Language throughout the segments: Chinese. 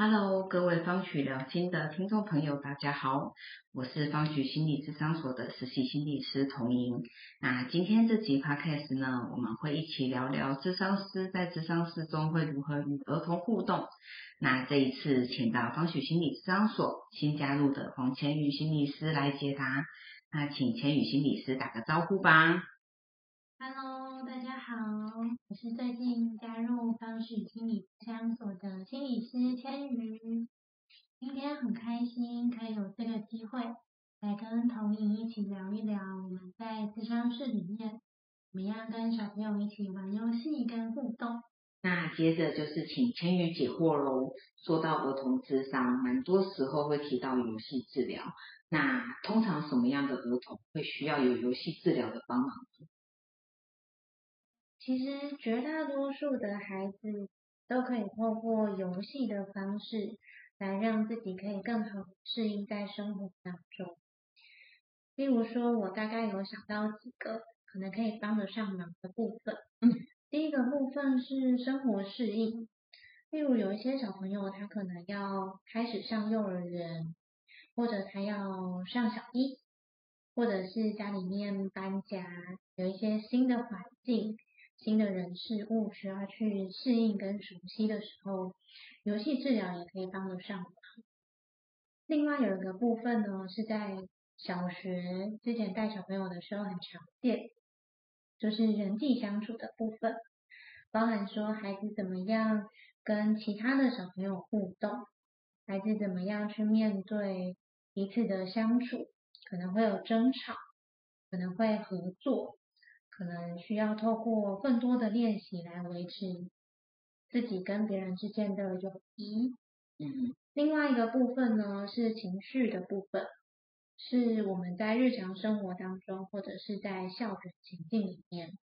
Hello，各位方曲聊心的听众朋友，大家好，我是方曲心理智商所的实习心理师童莹。那今天这集 podcast 呢，我们会一起聊聊智商师在智商室中会如何与儿童互动。那这一次请到方曲心理智商所新加入的黄千宇心理师来解答。那请千宇心理师打个招呼吧。Hello，大家好，我是最近加入方式心理相所的心理师千瑜。今天很开心可以有这个机会来跟童莹一起聊一聊我们在智商室里面怎么样跟小朋友一起玩游戏跟互动。那接着就是请千瑜解惑喽。说到儿童智商，蛮多时候会提到游戏治疗。那通常什么样的儿童会需要有游戏治疗的帮忙？其实绝大多数的孩子都可以透过游戏的方式来让自己可以更好适应在生活当中。例如说，我大概有想到几个可能可以帮得上忙的部分。嗯，第一个部分是生活适应，例如有一些小朋友他可能要开始上幼儿园，或者他要上小一，或者是家里面搬家，有一些新的环境。新的人事物需要去适应跟熟悉的时候，游戏治疗也可以帮得上忙。另外有一个部分呢，是在小学之前带小朋友的时候很常见，就是人际相处的部分，包含说孩子怎么样跟其他的小朋友互动，孩子怎么样去面对彼此的相处，可能会有争吵，可能会合作。可能需要透过更多的练习来维持自己跟别人之间的友谊。嗯，另外一个部分呢是情绪的部分，是我们在日常生活当中或者是在校园情境里面，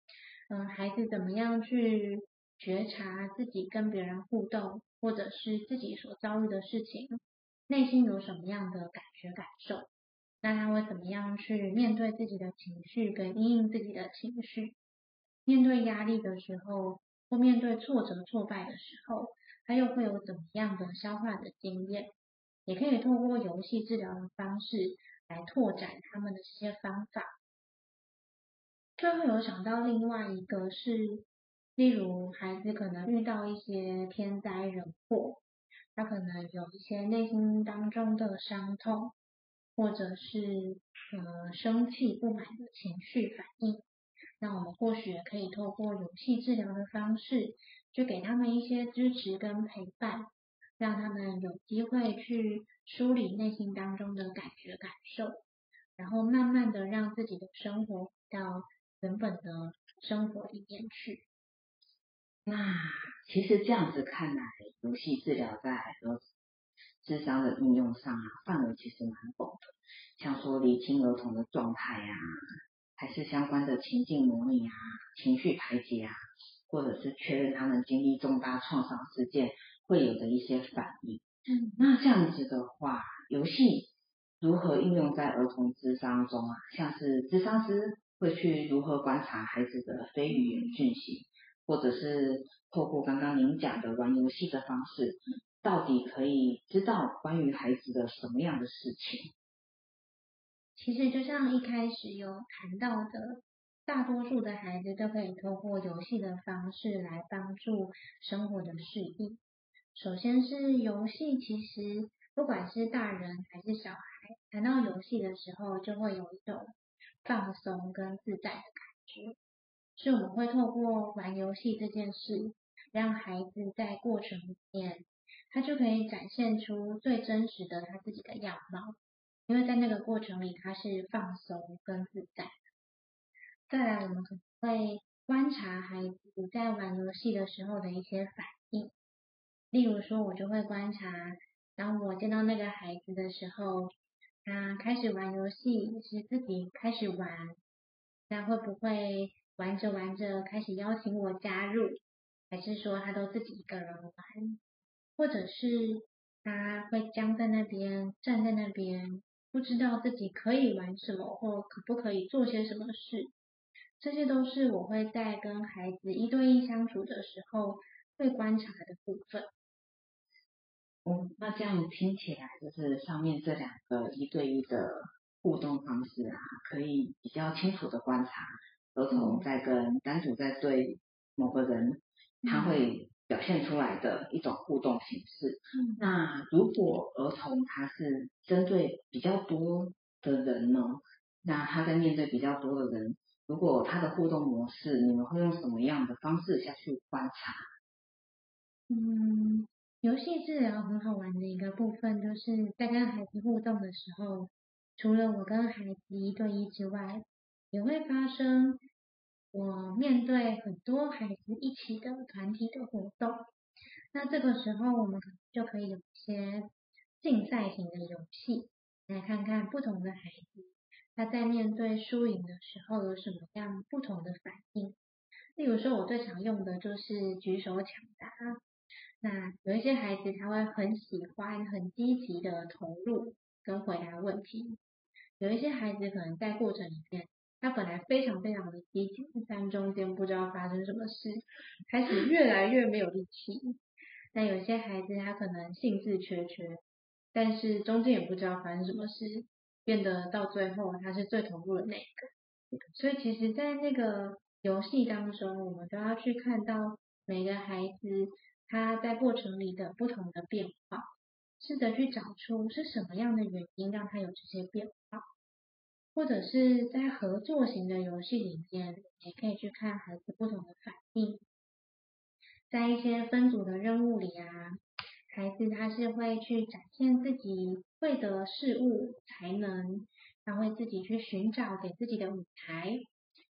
嗯，孩子怎么样去觉察自己跟别人互动，或者是自己所遭遇的事情，内心有什么样的感觉感受。那他会怎么样去面对自己的情绪，跟应应自己的情绪？面对压力的时候，或面对挫折、挫败的时候，他又会有怎么样的消化的经验？也可以通过游戏治疗的方式来拓展他们的这些方法。最后有想到另外一个是，例如孩子可能遇到一些天灾人祸，他可能有一些内心当中的伤痛。或者是呃生气不满的情绪反应，那我们或许也可以透过游戏治疗的方式，去给他们一些支持跟陪伴，让他们有机会去梳理内心当中的感觉感受，然后慢慢的让自己的生活回到原本的生活里面去。那其实这样子看来，游戏治疗在儿智商的应用上啊，范围其实蛮广的，像说理清儿童的状态啊，还是相关的情境模拟啊、情绪排解啊，或者是确认他们经历重大创伤事件会有的一些反应。嗯，那这样子的话，游戏如何应用在儿童智商中啊？像是智商师会去如何观察孩子的非语言讯息，或者是透过刚刚您讲的玩游戏的方式。到底可以知道关于孩子的什么样的事情？其实就像一开始有谈到的，大多数的孩子都可以透过游戏的方式来帮助生活的适应。首先是游戏，其实不管是大人还是小孩，谈到游戏的时候，就会有一种放松跟自在的感觉。是我们会透过玩游戏这件事，让孩子在过程里面。他就可以展现出最真实的他自己的样貌，因为在那个过程里他是放松跟自在。再来，我们可能会观察孩子在玩游戏的时候的一些反应，例如说，我就会观察，当我见到那个孩子的时候，他开始玩游戏是自己开始玩，那会不会玩着玩着开始邀请我加入，还是说他都自己一个人玩？或者是他会僵在那边，站在那边，不知道自己可以玩什么，或可不可以做些什么事。这些都是我会在跟孩子一对一相处的时候会观察的部分。嗯，那这样听起来就是上面这两个一对一的互动方式啊，可以比较清楚的观察儿童在跟单独在对某个人，他会表现出来的一种互动形式。嗯那如果儿童他是针对比较多的人呢，那他在面对比较多的人，如果他的互动模式，你们会用什么样的方式下去观察？嗯，游戏治疗很好玩的一个部分，就是在跟孩子互动的时候，除了我跟孩子一对一之外，也会发生我面对很多孩子一起的团体的活动。那这个时候，我们就可以有一些竞赛型的游戏，来看看不同的孩子他在面对输赢的时候有什么样不同的反应。例如说，我最常用的就是举手抢答。那有一些孩子他会很喜欢、很积极的投入跟回答问题，有一些孩子可能在过程里面，他本来非常非常的积极，但中间不知道发生什么事，开始越来越没有力气。那有些孩子他可能兴致缺缺，但是中间也不知道发生什么事，变得到最后他是最投入的那一个。所以其实，在那个游戏当中，我们都要去看到每个孩子他在过程里的不同的变化，试着去找出是什么样的原因让他有这些变化，或者是在合作型的游戏里面，也可以去看孩子不同的反应。在一些分组的任务里啊，孩子他是会去展现自己会的事物才能，他会自己去寻找给自己的舞台，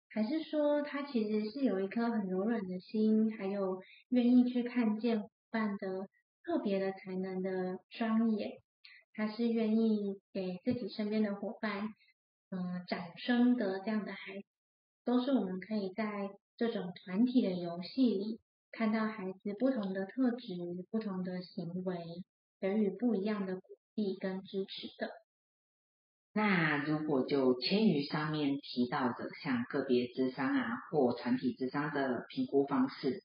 还是说他其实是有一颗很柔软的心，还有愿意去看见伙伴的特别的才能的双眼，他是愿意给自己身边的伙伴，呃，掌声的这样的孩子，都是我们可以在这种团体的游戏里。看到孩子不同的特质、不同的行为，给予不一样的鼓励跟支持的。那如果就千于上面提到的，像个别智商啊或团体智商的评估方式，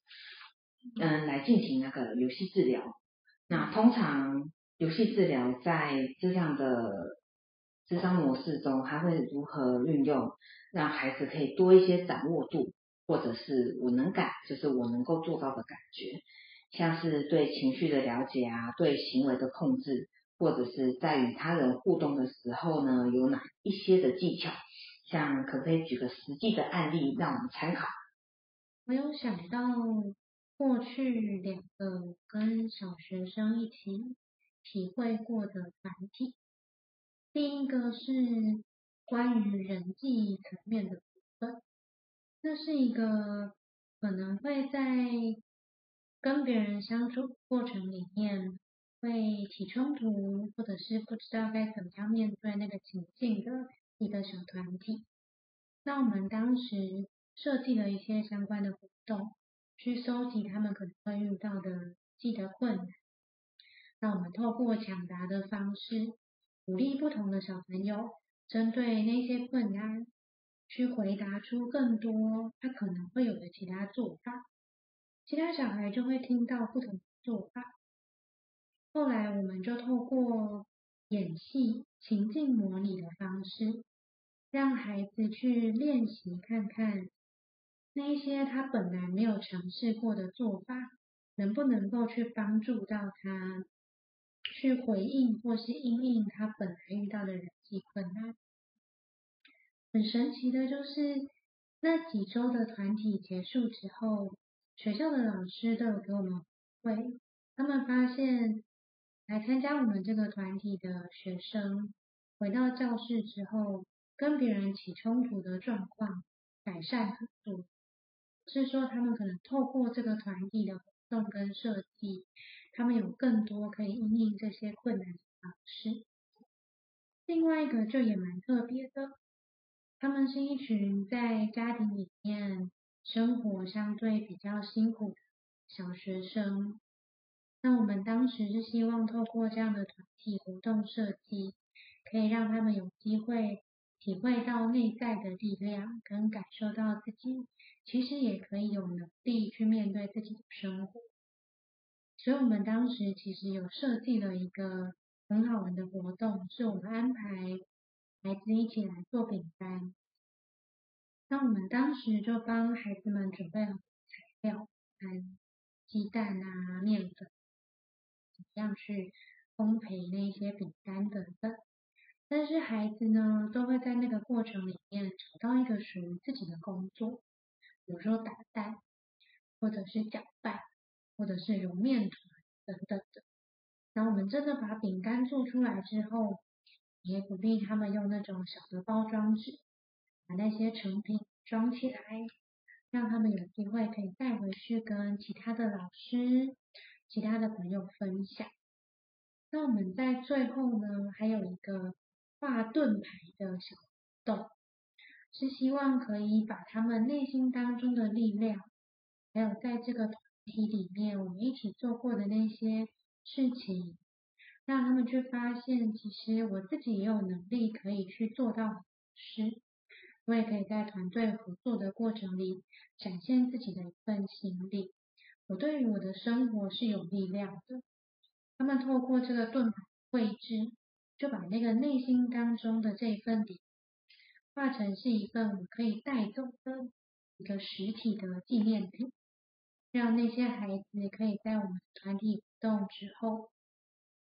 嗯，来进行那个游戏治疗。那通常游戏治疗在这样的智商模式中，它会如何运用，让孩子可以多一些掌握度？或者是我能感，就是我能够做到的感觉，像是对情绪的了解啊，对行为的控制，或者是在与他人互动的时候呢，有哪一些的技巧？像可不可以举个实际的案例让我们参考？我有想到过去两个跟小学生一起体会过的团体，第一个是关于人际层面的部分。这是一个可能会在跟别人相处过程里面会起冲突，或者是不知道该怎么样面对那个情境的一个小团体。那我们当时设计了一些相关的活动，去搜集他们可能会遇到的记得困难。那我们透过抢答的方式，鼓励不同的小朋友针对那些困难。去回答出更多他可能会有的其他做法，其他小孩就会听到不同的做法。后来我们就透过演戏、情境模拟的方式，让孩子去练习看看那一些他本来没有尝试过的做法，能不能够去帮助到他去回应或是应应他本来遇到的人际困难。很神奇的就是，那几周的团体结束之后，学校的老师都有给我们回，他们发现来参加我们这个团体的学生，回到教室之后，跟别人起冲突的状况改善很多，是说他们可能透过这个团体的活动跟设计，他们有更多可以应应这些困难的方式。另外一个就也蛮特别的。他们是一群在家庭里面生活相对比较辛苦的小学生。那我们当时是希望透过这样的团体活动设计，可以让他们有机会体会到内在的力量，跟感受到自己其实也可以有能力去面对自己的生活。所以我们当时其实有设计了一个很好玩的活动，是我们安排孩子一起来做饼干。那我们当时就帮孩子们准备了材料，嗯，鸡蛋啊、面粉，怎样去烘焙那些饼干等等。但是孩子呢，都会在那个过程里面找到一个属于自己的工作，比如说打蛋，或者是搅拌，或者是揉面团等等的。然后我们真的把饼干做出来之后，也鼓励他们用那种小的包装纸。把那些成品装起来，让他们有机会可以带回去跟其他的老师、其他的朋友分享。那我们在最后呢，还有一个画盾牌的小活动，是希望可以把他们内心当中的力量，还有在这个团体里面我们一起做过的那些事情，让他们去发现，其实我自己也有能力可以去做到事。我也可以在团队合作的过程里展现自己的一份心力。我对于我的生活是有力量的。他们透过这个盾牌绘制，就把那个内心当中的这一份力画成是一份我可以带走的一个实体的纪念品，让那些孩子可以在我们团体活动之后，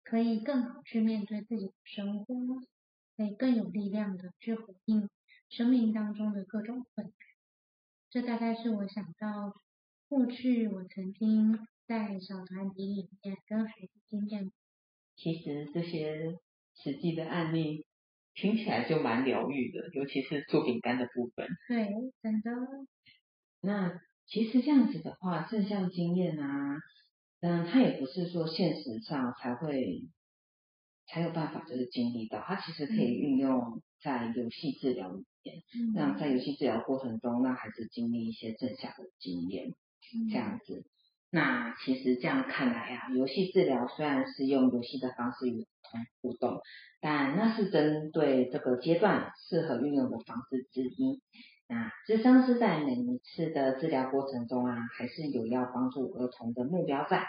可以更好去面对自己的生活，可以更有力量的去回应。生命当中的各种困难，这大概是我想到过去我曾经在小团体里面跟孩子经验。其实这些实际的案例听起来就蛮疗愈的，尤其是做饼干的部分。对，真的。那其实这样子的话，正向经验啊，嗯，它也不是说现实上才会才有办法就是经历到，它其实可以运用在游戏治疗里面。那在游戏治疗过程中，让孩子经历一些正向的经验，这样子。那其实这样看来啊，游戏治疗虽然是用游戏的方式与同互动，但那是针对这个阶段适合运用的方式之一。那智商是在每一次的治疗过程中啊，还是有要帮助儿童的目标在。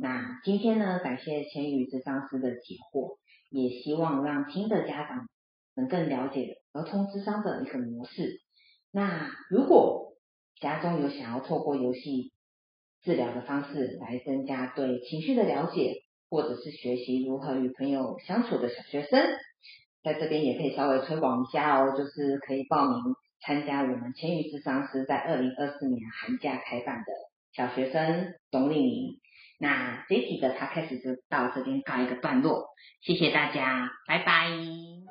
那今天呢，感谢千羽智商师的解惑，也希望让听的家长。能更了解儿童智商的一个模式。那如果家中有想要透过游戏治疗的方式来增加对情绪的了解，或者是学习如何与朋友相处的小学生，在这边也可以稍微推广一下哦，就是可以报名参加我们千余智商师在二零二四年寒假开办的小学生冬令营。那这集的他开始就到这边告一个段落，谢谢大家，拜拜。